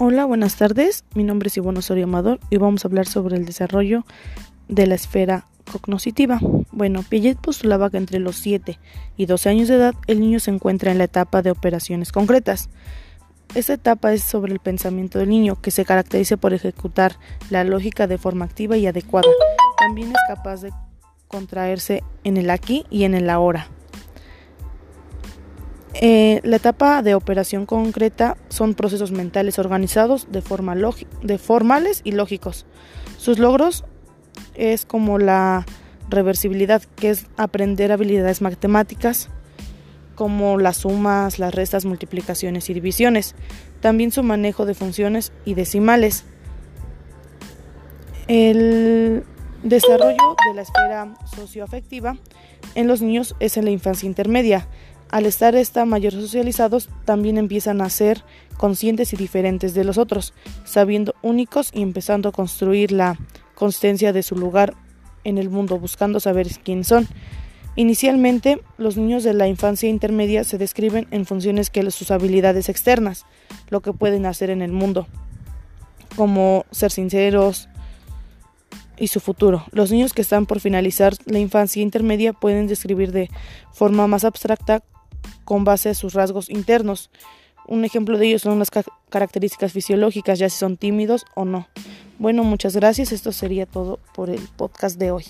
Hola, buenas tardes. Mi nombre es Ivonne Osorio Amador y vamos a hablar sobre el desarrollo de la esfera cognoscitiva. Bueno, Piaget postulaba que entre los 7 y 12 años de edad el niño se encuentra en la etapa de operaciones concretas. Esta etapa es sobre el pensamiento del niño, que se caracteriza por ejecutar la lógica de forma activa y adecuada. También es capaz de contraerse en el aquí y en el ahora. Eh, la etapa de operación concreta son procesos mentales organizados de, forma de formales y lógicos. Sus logros es como la reversibilidad, que es aprender habilidades matemáticas como las sumas, las restas, multiplicaciones y divisiones. También su manejo de funciones y decimales. El desarrollo de la esfera socioafectiva en los niños es en la infancia intermedia al estar esta mayor socializados, también empiezan a ser conscientes y diferentes de los otros, sabiendo únicos y empezando a construir la constancia de su lugar en el mundo, buscando saber quién son. Inicialmente, los niños de la infancia intermedia se describen en funciones que sus habilidades externas, lo que pueden hacer en el mundo, como ser sinceros y su futuro. Los niños que están por finalizar la infancia intermedia pueden describir de forma más abstracta con base a sus rasgos internos. Un ejemplo de ello son las características fisiológicas, ya si son tímidos o no. Bueno, muchas gracias. Esto sería todo por el podcast de hoy.